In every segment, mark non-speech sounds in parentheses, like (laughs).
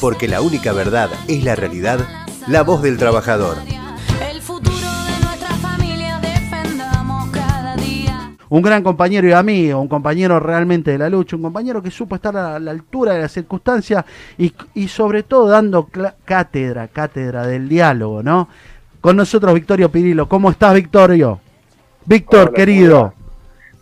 porque la única verdad es la realidad, la voz del trabajador. un gran compañero y amigo, un compañero realmente de la lucha, un compañero que supo estar a la altura de las circunstancias y, y sobre todo dando cátedra, cátedra del diálogo, ¿no? Con nosotros Victorio Pirilo. ¿Cómo estás, Victorio? Víctor, querido.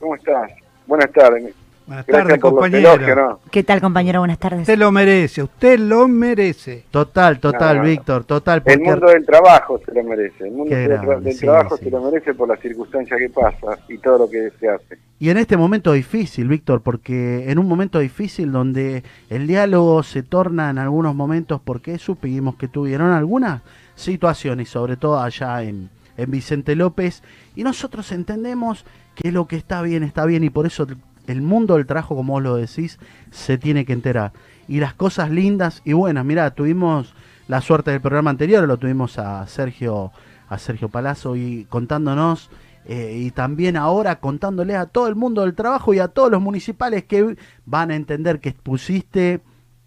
¿Cómo estás? Buenas tardes. Buenas tardes, compañero. ¿Qué tal, compañero? Buenas tardes. Usted lo merece, usted lo merece. Total, total, Víctor, total. El mundo del trabajo se lo merece. El mundo del, trabajo se lo merece por la circunstancia que pasa y todo lo que se hace. Y en este momento difícil, Víctor, porque en un momento difícil donde el diálogo se torna en algunos momentos, porque supimos que tuvieron algunas situaciones, sobre todo allá en, en Vicente López, y nosotros entendemos que lo que está bien está bien y por eso el mundo del trabajo, como vos lo decís, se tiene que enterar. Y las cosas lindas y buenas, mira, tuvimos la suerte del programa anterior, lo tuvimos a Sergio, a Sergio Palazzo y contándonos eh, y también ahora contándole a todo el mundo del trabajo y a todos los municipales que van a entender que pusiste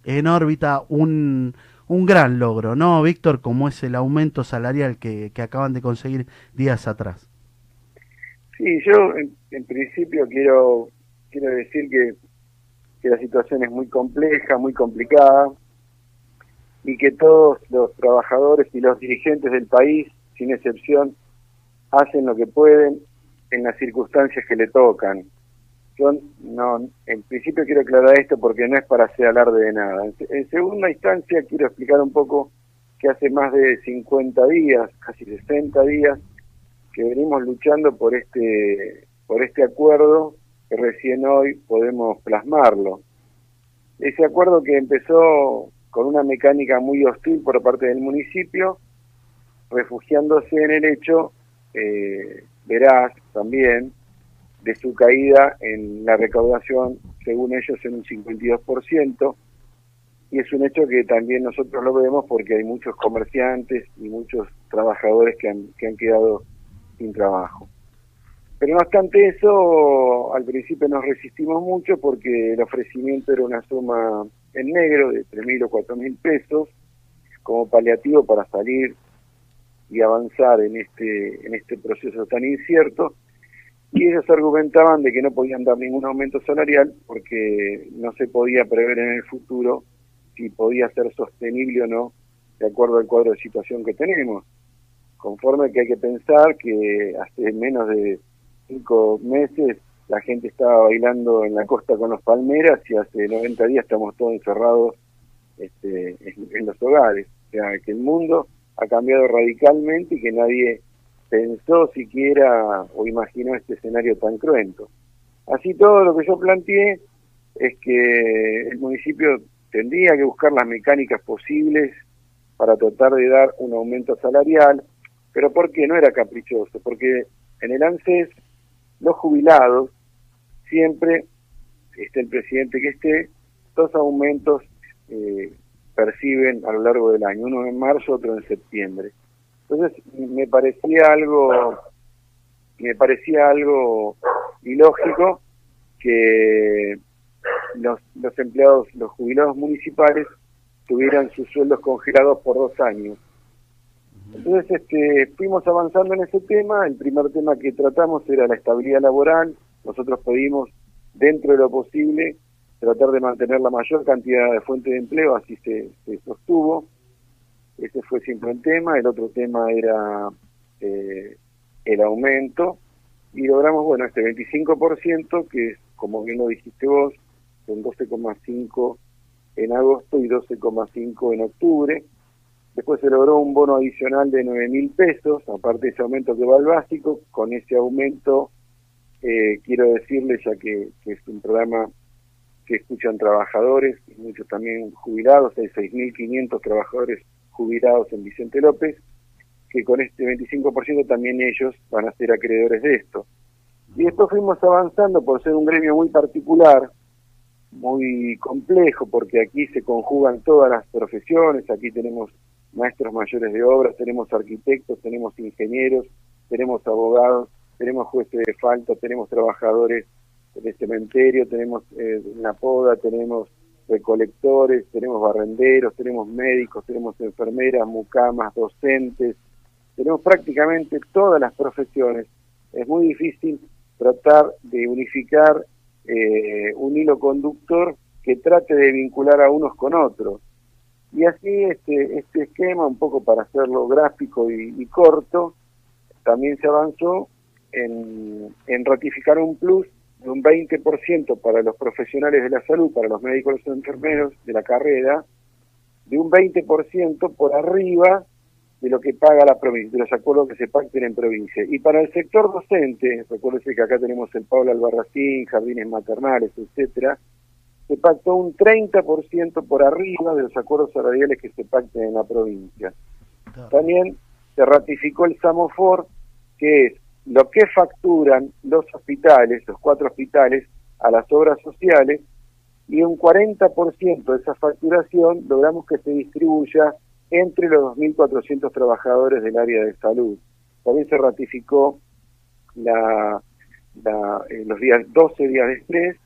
en órbita un, un gran logro, ¿no, Víctor? Como es el aumento salarial que, que acaban de conseguir días atrás. Sí, yo en principio quiero quiero decir que, la situación es muy compleja, muy complicada, y que todos los trabajadores y los dirigentes del país, sin excepción, hacen lo que pueden en las circunstancias que le tocan. Yo no, en principio quiero aclarar esto porque no es para hacer alarde de nada. En, segunda instancia quiero explicar un poco que hace más de 50 días, casi 60 días, que venimos luchando por este por este acuerdo que recién hoy podemos plasmarlo. Ese acuerdo que empezó con una mecánica muy hostil por parte del municipio, refugiándose en el hecho, eh, verás también, de su caída en la recaudación, según ellos, en un 52%, y es un hecho que también nosotros lo vemos porque hay muchos comerciantes y muchos trabajadores que han, que han quedado sin trabajo. Pero no obstante eso, al principio nos resistimos mucho porque el ofrecimiento era una suma en negro de 3.000 o 4.000 pesos como paliativo para salir y avanzar en este, en este proceso tan incierto. Y ellos argumentaban de que no podían dar ningún aumento salarial porque no se podía prever en el futuro si podía ser sostenible o no de acuerdo al cuadro de situación que tenemos. Conforme que hay que pensar que hace menos de cinco meses la gente estaba bailando en la costa con los palmeras y hace 90 días estamos todos encerrados este, en, los hogares. O sea, que el mundo ha cambiado radicalmente y que nadie pensó siquiera o imaginó este escenario tan cruento. Así todo lo que yo planteé es que el municipio tendría que buscar las mecánicas posibles para tratar de dar un aumento salarial, pero ¿por qué no era caprichoso? Porque en el ANSES los jubilados siempre, esté el presidente que esté, dos aumentos eh, perciben a lo largo del año, uno en marzo, otro en septiembre. Entonces me parecía algo, me parecía algo ilógico que los, los empleados, los jubilados municipales tuvieran sus sueldos congelados por dos años. Entonces este, fuimos avanzando en ese tema. El primer tema que tratamos era la estabilidad laboral. Nosotros pedimos, dentro de lo posible, tratar de mantener la mayor cantidad de fuentes de empleo, así se, sostuvo. Ese fue siempre el tema. El otro tema era eh, el aumento. Y logramos, bueno, este 25%, que es, como bien lo dijiste vos, son 12,5 en agosto y 12,5 en octubre Después se logró un bono adicional de 9 mil pesos, aparte de ese aumento que va al básico. Con ese aumento, eh, quiero decirles, ya que, es un programa que escuchan trabajadores muchos también jubilados, hay 6.500 trabajadores jubilados en Vicente López, que con este 25% también ellos van a ser acreedores de esto. Y esto fuimos avanzando por ser un gremio muy particular, muy complejo, porque aquí se conjugan todas las profesiones, aquí tenemos maestros mayores de obras, tenemos arquitectos, tenemos ingenieros, tenemos abogados, tenemos jueces de falta, tenemos trabajadores de cementerio, tenemos eh, una poda, tenemos recolectores, tenemos barrenderos, tenemos médicos, tenemos enfermeras, mucamas, docentes, tenemos prácticamente todas las profesiones. Es muy difícil tratar de unificar eh, un hilo conductor que trate de vincular a unos con otros. Y así este, este esquema, un poco para hacerlo gráfico y, corto, también se avanzó en, en ratificar un plus de un 20% para los profesionales de la salud, para los médicos y los enfermeros de la carrera, de un 20% por arriba de lo que paga la provincia, de los acuerdos que se pacten en provincia. Y para el sector docente, recuérdense que acá tenemos el Pablo Albarracín, jardines maternales, etcétera, se pactó un 30% por arriba de los acuerdos salariales que se pacten en la provincia. También se ratificó el SAMOFOR, que es lo que facturan los hospitales, los cuatro hospitales, a las obras sociales, y un 40% de esa facturación logramos que se distribuya entre los 2.400 trabajadores del área de salud. También se ratificó la, eh, los días 12 días de estrés,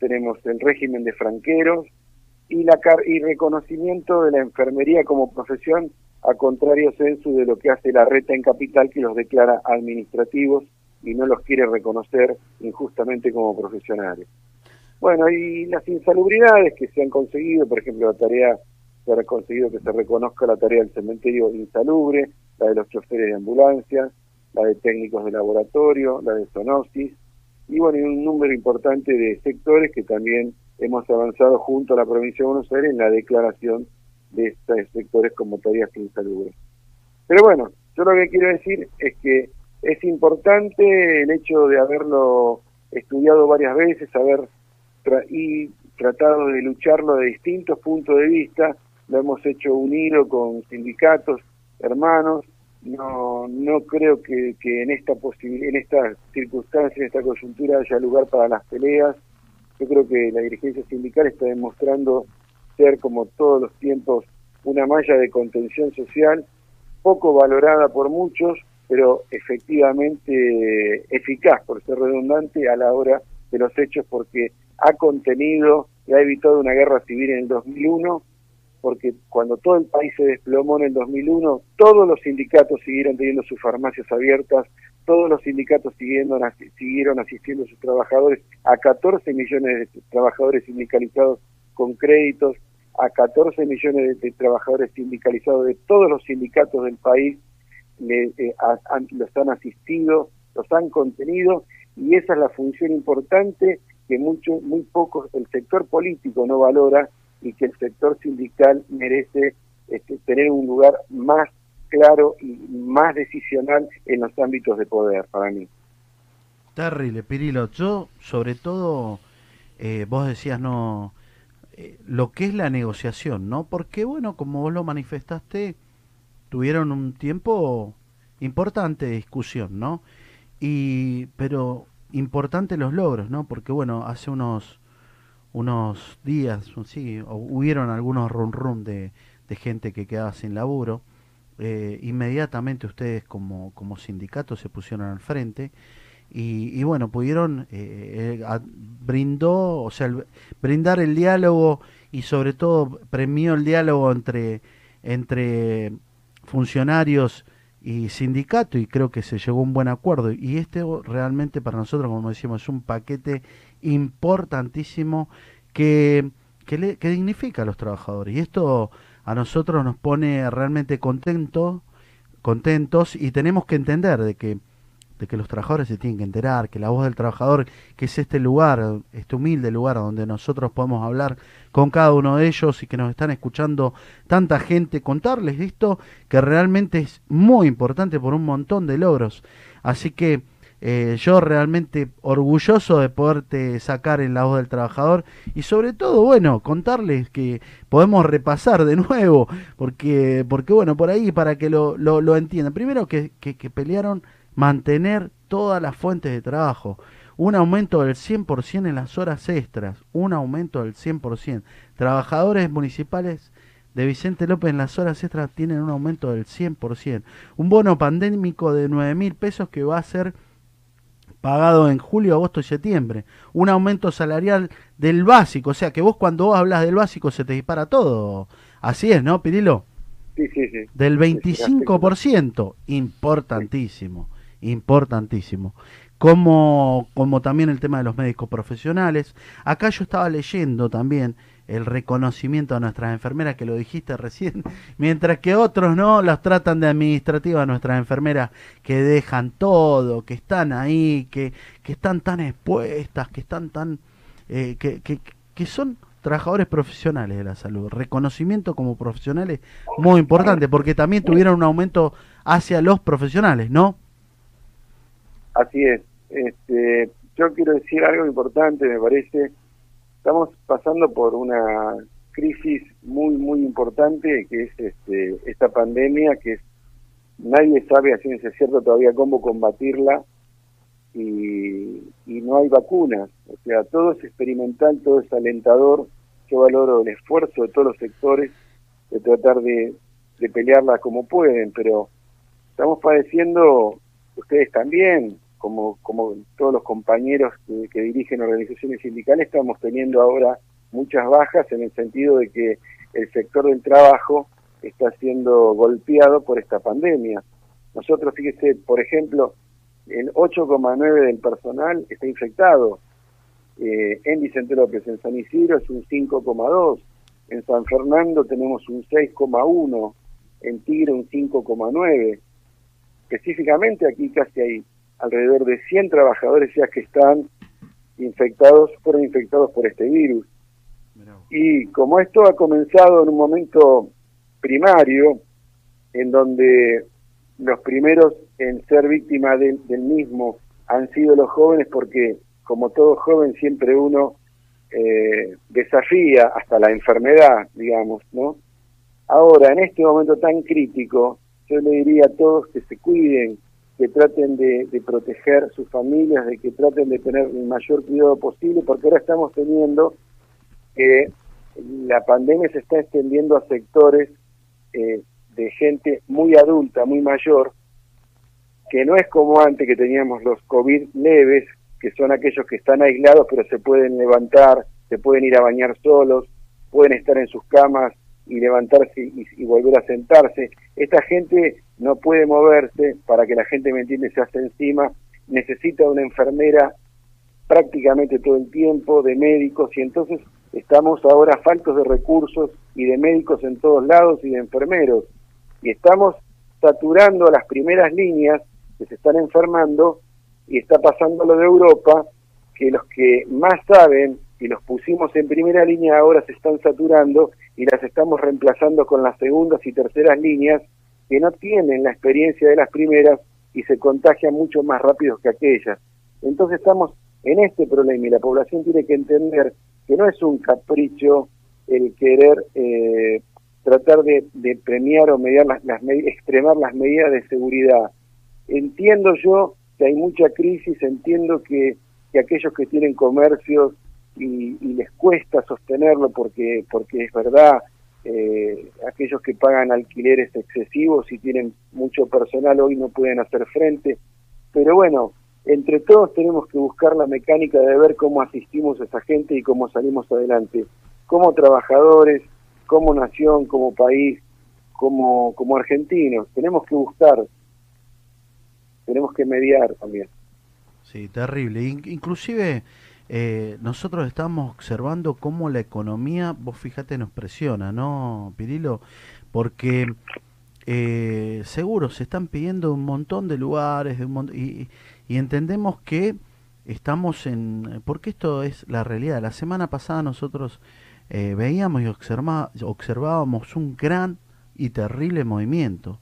tenemos el régimen de franqueros y, la, y reconocimiento de la enfermería como profesión a contrario censo de lo que hace la reta en capital que los declara administrativos y no los quiere reconocer injustamente como profesionales. Bueno, y las insalubridades que se han conseguido, por ejemplo, la tarea, se ha conseguido que se reconozca la tarea del cementerio insalubre, la de los choferes de ambulancia, la de técnicos de laboratorio, la de zoonosis, y bueno, y un número importante de sectores que también hemos avanzado junto a la provincia de Buenos Aires en la declaración de estos sectores como tareas insalubres. Pero bueno, yo lo que quiero decir es que es importante el hecho de haberlo estudiado varias veces, haber y tratado de lucharlo de distintos puntos de vista, lo hemos hecho unido con sindicatos, hermanos, no no creo que, en esta en en esta coyuntura haya lugar para las peleas. Yo creo que la dirigencia sindical está demostrando ser como todos los tiempos una malla de contención social poco valorada por muchos, pero efectivamente eficaz, por ser redundante, a la hora de los hechos, porque ha contenido y ha evitado una guerra civil en el 2001, porque cuando todo el país se desplomó en el 2001, todos los sindicatos siguieron teniendo sus farmacias abiertas, todos los sindicatos siguieron, siguieron asistiendo a sus trabajadores, a 14 millones de trabajadores sindicalizados con créditos, a 14 millones de, trabajadores sindicalizados de todos los sindicatos del país, eh, los han asistido, los han contenido y esa es la función importante que mucho, muy pocos, el sector político no valora y que el sector sindical merece este, tener un lugar más claro y más decisional en los ámbitos de poder para mí. Terrible, Pirilo. Yo, sobre todo, eh, vos decías no eh, lo que es la negociación, ¿no? Porque, bueno, como vos lo manifestaste, tuvieron un tiempo importante de discusión, ¿no? Y, pero importante los logros, ¿no? Porque, bueno, hace unos unos días, sí, hubieron algunos rum rum de, de gente que quedaba sin laburo. Eh, inmediatamente ustedes como, como sindicato se pusieron al frente y, bueno, pudieron, eh, eh brindó, o sea, brindar el diálogo y sobre todo premió el diálogo entre, entre funcionarios y sindicato y creo que se llegó a un buen acuerdo y este realmente para nosotros como decimos es un paquete importantísimo que, que, le, que dignifica a los trabajadores y esto a nosotros nos pone realmente contentos contentos y tenemos que entender de que de que los trabajadores se tienen que enterar, que la voz del trabajador, que es este lugar, este humilde lugar donde nosotros podemos hablar con cada uno de ellos y que nos están escuchando tanta gente, contarles esto que realmente es muy importante por un montón de logros. Así que eh, yo realmente orgulloso de poderte sacar en la voz del trabajador y sobre todo, bueno, contarles que podemos repasar de (laughs) nuevo, porque, porque bueno, por ahí para que lo, lo, lo entiendan. Primero que, que, que pelearon mantener todas las fuentes de trabajo, un aumento del 100% en las horas extras, un aumento del 100%. Trabajadores municipales de Vicente López en las horas extras tienen un aumento del 100%. Un bono pandémico de 9 mil pesos que va a ser pagado en julio, agosto y septiembre. Un aumento salarial del básico, o sea que vos cuando vos hablas del básico se te dispara todo. Así es, ¿no, Pirilo? Sí, sí, sí. Del 25%, importantísimo, importantísimo. Como, como también el tema de los médicos profesionales. Acá yo estaba leyendo también el reconocimiento a nuestras enfermeras, que lo dijiste recién, (laughs) mientras que otros no las tratan de administrativa, nuestras enfermeras que dejan todo, que están ahí, que, que están tan expuestas, que están tan... Eh, que, que, que son trabajadores profesionales de la salud. Reconocimiento como profesionales muy importante, porque también tuvieron un aumento hacia los profesionales, ¿no? Así es. Este, yo quiero decir algo importante, me parece, estamos pasando por una crisis muy, muy importante, que es este, esta pandemia, que es, nadie sabe a ciencia cierta todavía cómo combatirla y, y no hay vacunas. O sea, todo es experimental, todo es alentador. Yo valoro el esfuerzo de todos los sectores de tratar de, de pelearla como pueden, pero estamos padeciendo, ustedes también, como, como todos los compañeros que, dirigen organizaciones sindicales, estamos teniendo ahora muchas bajas en el sentido de que el sector del trabajo está siendo golpeado por esta pandemia. Nosotros, fíjese, por ejemplo, el 8,9 del personal está infectado. Eh, en Vicente López, en San Isidro es un 5,2. En San Fernando tenemos un 6,1. En Tigre un 5,9. Específicamente aquí casi hay alrededor de 100 trabajadores ya que están infectados, fueron infectados por este virus. Y como esto ha comenzado en un momento primario, en donde los primeros en ser víctimas del mismo han sido los jóvenes, porque como todo joven siempre uno eh, desafía hasta la enfermedad, digamos, ¿no? Ahora, en este momento tan crítico, yo le diría a todos que se cuiden, que traten de, proteger sus familias, de que traten de tener el mayor cuidado posible, porque ahora estamos teniendo que la pandemia se está extendiendo a sectores eh, de gente muy adulta, muy mayor, que no es como antes que teníamos los COVID leves, que son aquellos que están aislados pero se pueden levantar, se pueden ir a bañar solos, pueden estar en sus camas y levantarse y volver a sentarse. Esta gente no puede moverse, para que la gente me entiende, se hace encima, necesita una enfermera prácticamente todo el tiempo, de médicos, y entonces estamos ahora faltos de recursos y de médicos en todos lados y de enfermeros, y estamos saturando las primeras líneas que se están enfermando, y está pasando lo de Europa, que los que más saben y los pusimos en primera línea ahora se están saturando y las estamos reemplazando con las segundas y terceras líneas que no tienen la experiencia de las primeras y se contagian mucho más rápido que aquellas. Entonces estamos en este problema y la población tiene que entender que no es un capricho el querer eh, tratar de, premiar o mediar las, extremar las medidas de seguridad. Entiendo yo que hay mucha crisis, entiendo que, que aquellos que tienen comercios y, y, les cuesta sostenerlo porque porque es verdad eh, aquellos que pagan alquileres excesivos y tienen mucho personal hoy no pueden hacer frente. Pero bueno, entre todos tenemos que buscar la mecánica de ver cómo asistimos a esa gente y cómo salimos adelante, como trabajadores, como nación, como país, como, como argentinos. Tenemos que buscar, tenemos que mediar también. Sí, terrible. inclusive eh, nosotros estamos observando cómo la economía, vos fíjate, nos presiona, ¿no, Pirilo? Porque eh, seguro se están pidiendo un montón de lugares de un y, entendemos que estamos en... Porque esto es la realidad. La semana pasada nosotros eh, veíamos y observábamos un gran y terrible movimiento.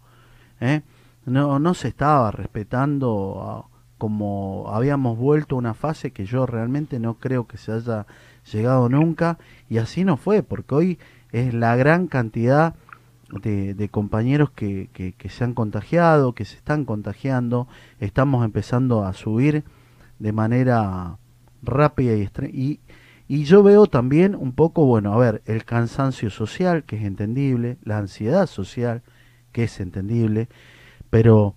No, no se estaba respetando... A, como habíamos vuelto a una fase que yo realmente no creo que se haya llegado nunca y así no fue porque hoy es la gran cantidad de, compañeros que, se han contagiado, que se están contagiando, estamos empezando a subir de manera rápida y, y, y yo veo también un poco, bueno, a ver, el cansancio social, que es entendible, la ansiedad social, que es entendible, pero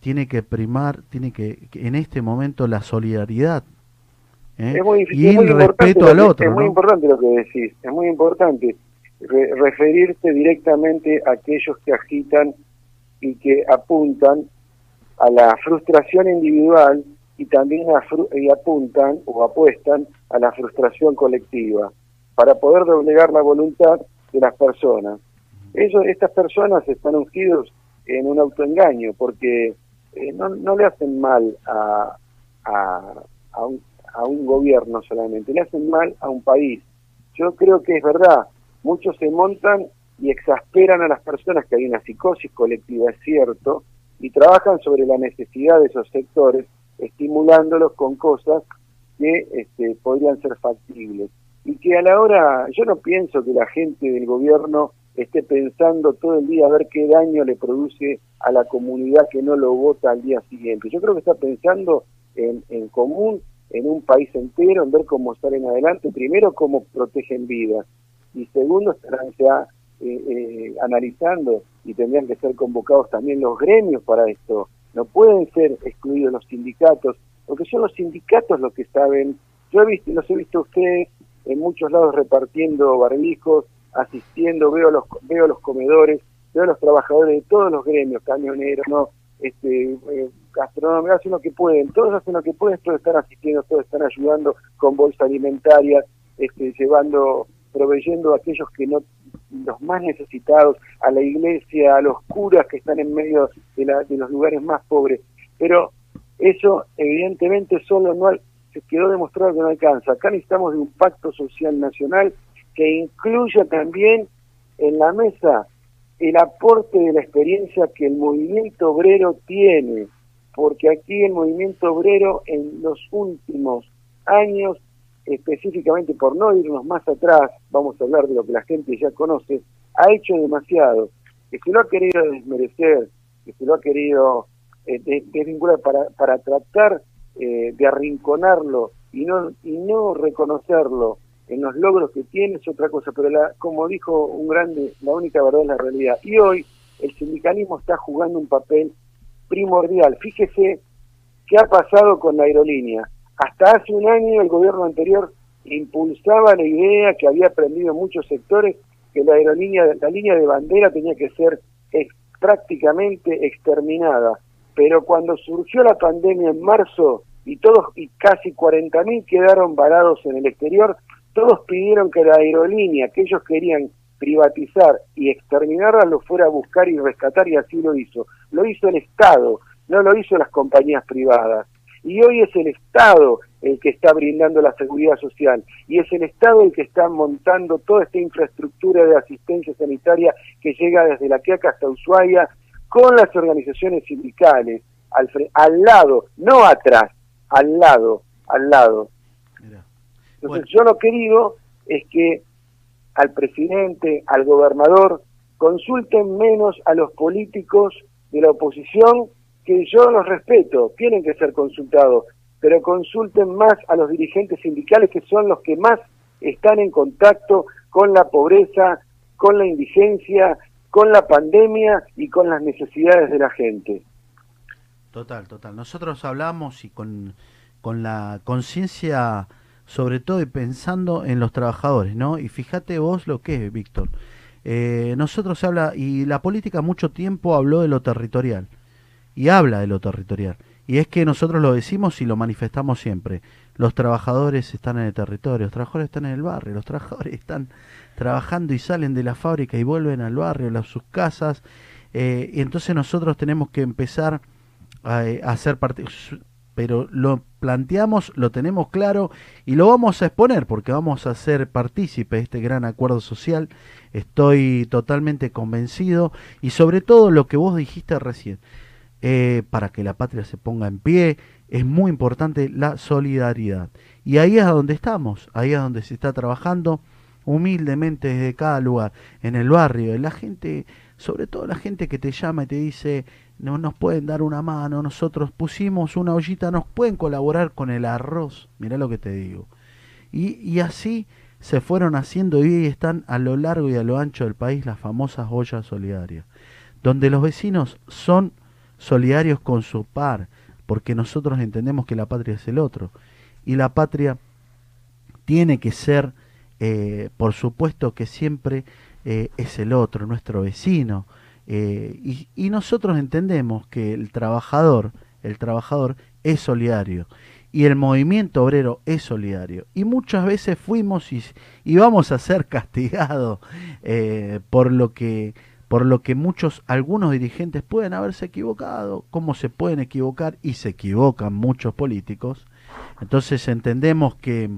tiene que primar, tiene que, en este momento la solidaridad. ¿eh? y el respeto al otro. Es muy importante lo que decís, es muy importante referirse directamente a aquellos que agitan y que apuntan a la frustración individual y también y apuntan o apuestan a la frustración colectiva para poder doblegar la voluntad de las personas. Ellos, estas personas están ungidos en un autoengaño porque eh, no, no, le hacen mal a, a, a, un, gobierno solamente, le hacen mal a un país. Yo creo que es verdad, muchos se montan y exasperan a las personas que hay una psicosis colectiva, es cierto, y trabajan sobre la necesidad de esos sectores, estimulándolos con cosas que este, podrían ser factibles. Y que a la hora, yo no pienso que la gente del gobierno esté pensando todo el día a ver qué daño le produce a la comunidad que no lo vota al día siguiente. Yo creo que está pensando en, en común, en un país entero, en ver cómo salen adelante, primero cómo protegen vidas, y segundo estarán ya eh, eh, analizando y tendrían que ser convocados también los gremios para esto. No pueden ser excluidos los sindicatos, porque son los sindicatos los que saben. Yo he visto, los he visto ustedes en muchos lados repartiendo barbijos, asistiendo, veo los veo los comedores, veo los trabajadores de todos los gremios, camioneros, no, este, eh, hacen lo que pueden, todos hacen lo que pueden, todos están asistiendo, todos están ayudando con bolsa alimentaria, este, llevando, proveyendo a aquellos que no los más necesitados, a la iglesia, a los curas que están en medio de, los lugares más pobres. Pero eso evidentemente solo no se quedó demostrado que no alcanza. Acá necesitamos de un pacto social nacional que incluya también en la mesa el aporte de la experiencia que el movimiento obrero tiene, porque aquí el movimiento obrero en los últimos años específicamente por no irnos más atrás, vamos a hablar de lo que la gente ya conoce, ha hecho demasiado, que se lo ha querido desmerecer, que se lo ha querido eh, desvincular para, para tratar eh, de arrinconarlo y no, y no reconocerlo en los logros que tiene es otra cosa, pero la, como dijo un grande, la única verdad es la realidad. Y hoy el sindicalismo está jugando un papel primordial. Fíjese qué ha pasado con la aerolínea hasta hace un año el gobierno anterior impulsaba la idea que había aprendido en muchos sectores que la aerolínea, la línea de bandera tenía que ser prácticamente exterminada. Pero cuando surgió la pandemia en marzo y todos y casi 40.000 quedaron varados en el exterior, todos pidieron que la aerolínea que ellos querían privatizar y exterminarla lo fuera a buscar y rescatar y así lo hizo. Lo hizo el Estado, no lo hizo las compañías privadas y hoy es el Estado el que está brindando la seguridad social y es el Estado el que está montando toda esta infraestructura de asistencia sanitaria que llega desde la Quiaca hasta Ushuaia con las organizaciones sindicales al, al lado, no atrás, al lado, al lado. Entonces yo lo que digo es que al presidente, al gobernador, consulten menos a los políticos de la oposición que yo los respeto, tienen que ser consultados, pero consulten más a los dirigentes sindicales que son los que más están en contacto con la pobreza, con la indigencia, con la pandemia y con las necesidades de la gente. Total, total. Nosotros hablamos y con, con la conciencia sobre todo y pensando en los trabajadores, ¿no? Y fíjate vos lo que es, Víctor. Eh, nosotros se habla, y la política mucho tiempo habló de lo territorial y habla de lo territorial. Y es que nosotros lo decimos y lo manifestamos siempre. Los trabajadores están en el territorio, los trabajadores están en el barrio, los trabajadores (laughs) están trabajando y salen de la fábrica y vuelven al barrio, a sus casas. Eh, y entonces nosotros tenemos que empezar a, eh, hacer parte, pero lo planteamos, lo tenemos claro y lo vamos a exponer porque vamos a ser partícipe de este gran acuerdo social. Estoy totalmente convencido y sobre todo lo que vos dijiste recién eh, para que la patria se ponga en pie, es muy importante la solidaridad. Y ahí es donde estamos, ahí es donde se está trabajando humildemente desde cada lugar, en el barrio, la gente, sobre todo la gente que te llama y te dice, no nos pueden dar una mano, nosotros pusimos una ollita, nos pueden colaborar con el arroz, mirá lo que te digo. Y, y así se fueron haciendo y están a lo largo y a lo ancho del país las famosas ollas solidarias, donde los vecinos son solidarios con su par, porque nosotros entendemos que la patria es el otro. Y la patria tiene que ser, eh, por supuesto que siempre eh, es el otro, nuestro vecino. Eh, y, nosotros entendemos que el trabajador, el trabajador es solidario y el movimiento obrero es solidario. Y muchas veces fuimos y, y vamos a ser (laughs) castigados por lo que por lo que muchos, algunos dirigentes pueden haberse equivocado, como se pueden equivocar y se equivocan muchos políticos. Entonces entendemos que,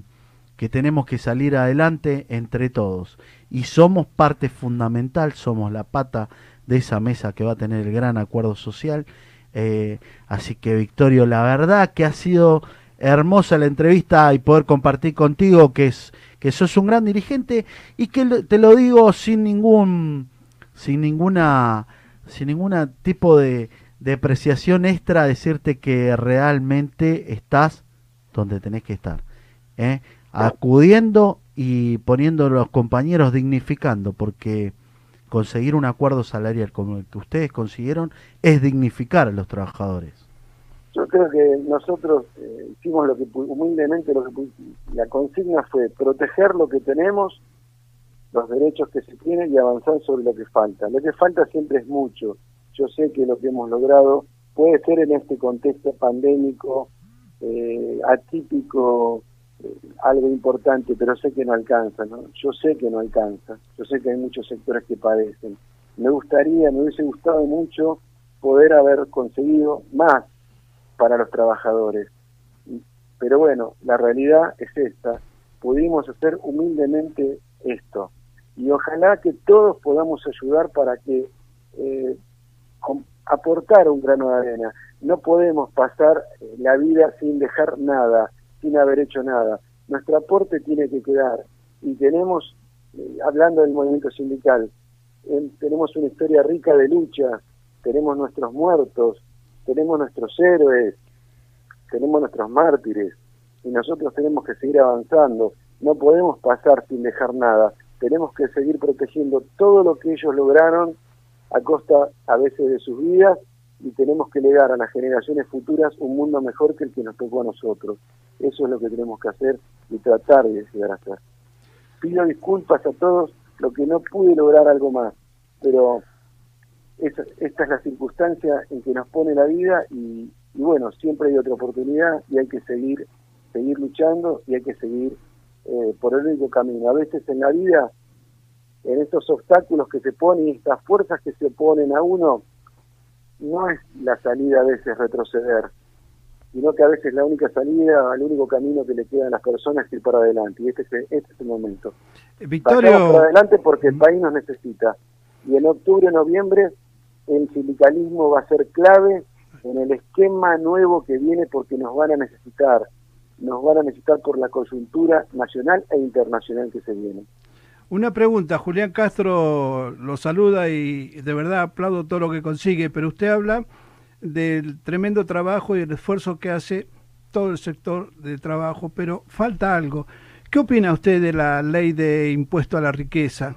que tenemos que salir adelante entre todos y somos parte fundamental, somos la pata de esa mesa que va a tener el gran acuerdo social. Eh, así que Victorio, la verdad que ha sido hermosa la entrevista y poder compartir contigo que es que sos un gran dirigente y que te lo digo sin ningún sin ninguna sin ninguna tipo de, depreciación extra decirte que realmente estás donde tenés que estar ¿eh? acudiendo y poniendo los compañeros dignificando porque conseguir un acuerdo salarial como el que ustedes consiguieron es dignificar a los trabajadores yo creo que nosotros eh, hicimos lo que humildemente lo que la consigna fue proteger lo que tenemos los derechos que se tienen y avanzar sobre lo que falta. Lo que falta siempre es mucho. Yo sé que lo que hemos logrado puede ser en este contexto pandémico, eh, atípico, eh, algo importante, pero sé que no alcanza, ¿no? Yo sé que no alcanza, yo sé que hay muchos sectores que padecen. Me gustaría, me hubiese gustado mucho poder haber conseguido más para los trabajadores. Pero bueno, la realidad es esta. Pudimos hacer humildemente esto y ojalá que todos podamos ayudar para que eh, aportar un grano de arena. No podemos pasar eh, la vida sin dejar nada, sin haber hecho nada. Nuestro aporte tiene que quedar y tenemos, eh, hablando del movimiento sindical, tenemos una historia rica de lucha, tenemos nuestros muertos, tenemos nuestros héroes, tenemos nuestros mártires y nosotros tenemos que seguir avanzando. No podemos pasar sin dejar nada tenemos que seguir protegiendo todo lo que ellos lograron a costa a veces de sus vidas y tenemos que legar a las generaciones futuras un mundo mejor que el que nos tocó a nosotros. Eso es lo que tenemos que hacer y tratar de llegar a. Pido disculpas a todos lo que no pude lograr algo más, pero esta, es la circunstancia en que nos pone la vida y, y bueno, siempre hay otra oportunidad y hay que seguir, seguir luchando y hay que seguir eh, por el único camino. A veces en la vida, en estos obstáculos que se ponen y estas fuerzas que se oponen a uno, no es la salida a veces retroceder, sino que a veces la única salida, el único camino que le queda a las personas es ir para adelante. Y este es, este es el momento. Eh, Victorio... para adelante porque el país nos necesita. Y en octubre, noviembre, el sindicalismo va a ser clave en el esquema nuevo que viene porque nos van a necesitar nos van a necesitar por la coyuntura nacional e internacional que se viene. Una pregunta, Julián Castro lo saluda y de verdad aplaudo todo lo que consigue, pero usted habla del tremendo trabajo y el esfuerzo que hace todo el sector de trabajo, pero falta algo. ¿Qué opina usted de la ley de impuesto a la riqueza?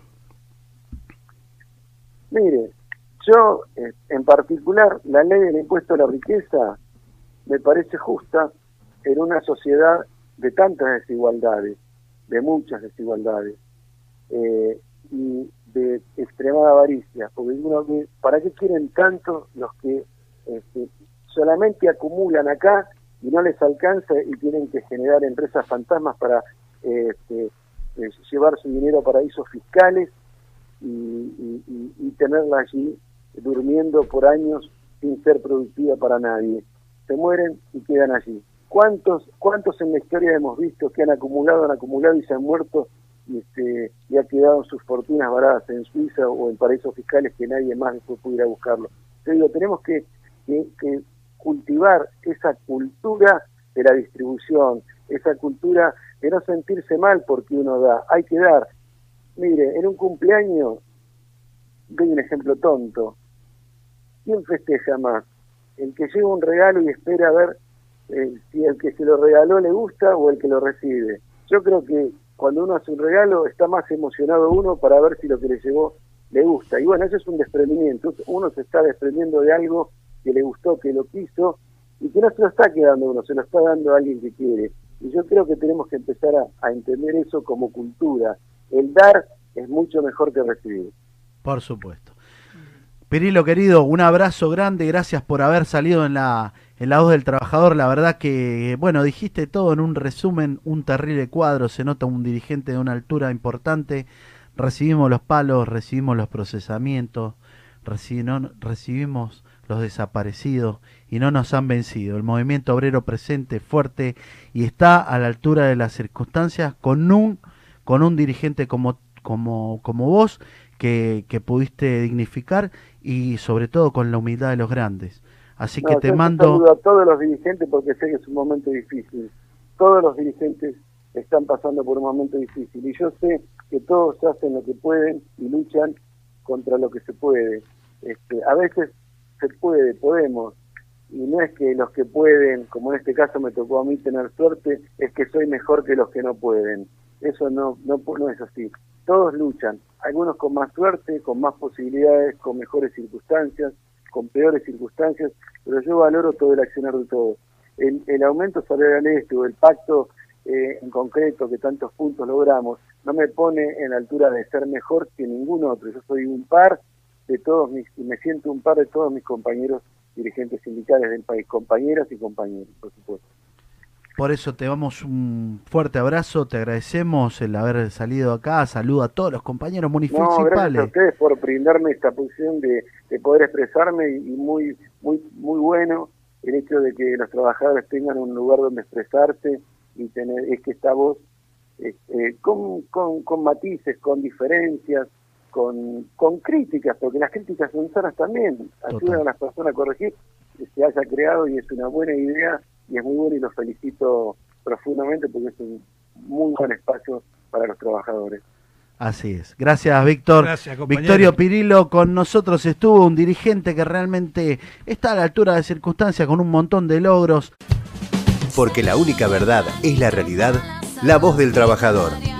Mire, yo eh, en particular la ley del impuesto a la riqueza me parece justa en una sociedad de tantas desigualdades, de muchas desigualdades, eh, y de extremada avaricia, porque uno ¿para qué quieren tanto los que este, solamente acumulan acá y no les alcanza y tienen que generar empresas fantasmas para este, eh, llevar su dinero a paraísos fiscales y, y tenerla allí durmiendo por años sin ser productiva para nadie? Se mueren y quedan allí. ¿Cuántos, ¿Cuántos en la historia hemos visto que han acumulado, han acumulado y se han muerto y, este, y ha quedado sus fortunas varadas en Suiza o en paraísos fiscales que nadie más después pudiera buscarlo? Te digo, tenemos que, que, cultivar esa cultura de la distribución, esa cultura de no sentirse mal porque uno da, hay que dar. Mire, en un cumpleaños, doy un ejemplo tonto, ¿quién festeja más? El que lleva un regalo y espera ver eh, si el que se lo regaló le gusta o el que lo recibe. Yo creo que cuando uno hace un regalo está más emocionado uno para ver si lo que le llegó le gusta. Y bueno, eso es un desprendimiento. Uno se está desprendiendo de algo que le gustó, que lo quiso y que no se lo está quedando uno, se lo está dando a alguien que quiere. Y yo creo que tenemos que empezar a, entender eso como cultura. El dar es mucho mejor que recibir. Por supuesto. Pirilo querido, un abrazo grande, gracias por haber salido en la, en la voz del trabajador. La verdad que, bueno, dijiste todo en un resumen, un terrible cuadro, se nota un dirigente de una altura importante. Recibimos los palos, recibimos los procesamientos, recibimos los desaparecidos y no nos han vencido. El movimiento obrero presente, fuerte y está a la altura de las circunstancias con un, con un dirigente como, como, como vos que, que pudiste dignificar y sobre todo con la humildad de los grandes. Así que te mando... Saludo a todos los dirigentes porque sé que es un momento difícil. Todos los dirigentes están pasando por un momento difícil y yo sé que todos hacen lo que pueden y luchan contra lo que se puede. Este, a veces se puede, podemos, y no es que los que pueden, como en este caso me tocó a mí tener suerte, es que soy mejor que los que no pueden. Eso no, no, es así. Todos luchan, algunos con más suerte, con más posibilidades, con mejores circunstancias, con peores circunstancias, pero yo valoro todo el accionar de todos. El, el aumento salarial este o el pacto eh, en concreto que tantos puntos logramos no me pone en la altura de ser mejor que ningún otro. Yo soy un par de todos mis, y me siento un par de todos mis compañeros dirigentes sindicales del país, compañeras y compañeros, por supuesto. Por eso te damos un fuerte abrazo, te agradecemos el haber salido acá, saludo a todos los compañeros municipales. No, gracias a ustedes por brindarme esta posición de, poder expresarme y, muy, muy, muy bueno el hecho de que los trabajadores tengan un lugar donde expresarse y tener, es que esta voz este, con, con, con matices, con diferencias, con, con críticas, porque las críticas son sanas también, ayudan a las personas a corregir, que se haya creado y es una buena idea y es muy bueno y los felicito profundamente porque es un muy buen espacio para los trabajadores. Así es. Gracias, Víctor. Victorio Pirillo con nosotros estuvo un dirigente que realmente está a la altura de circunstancias con un montón de logros. Porque la única verdad es la realidad, la voz del trabajador.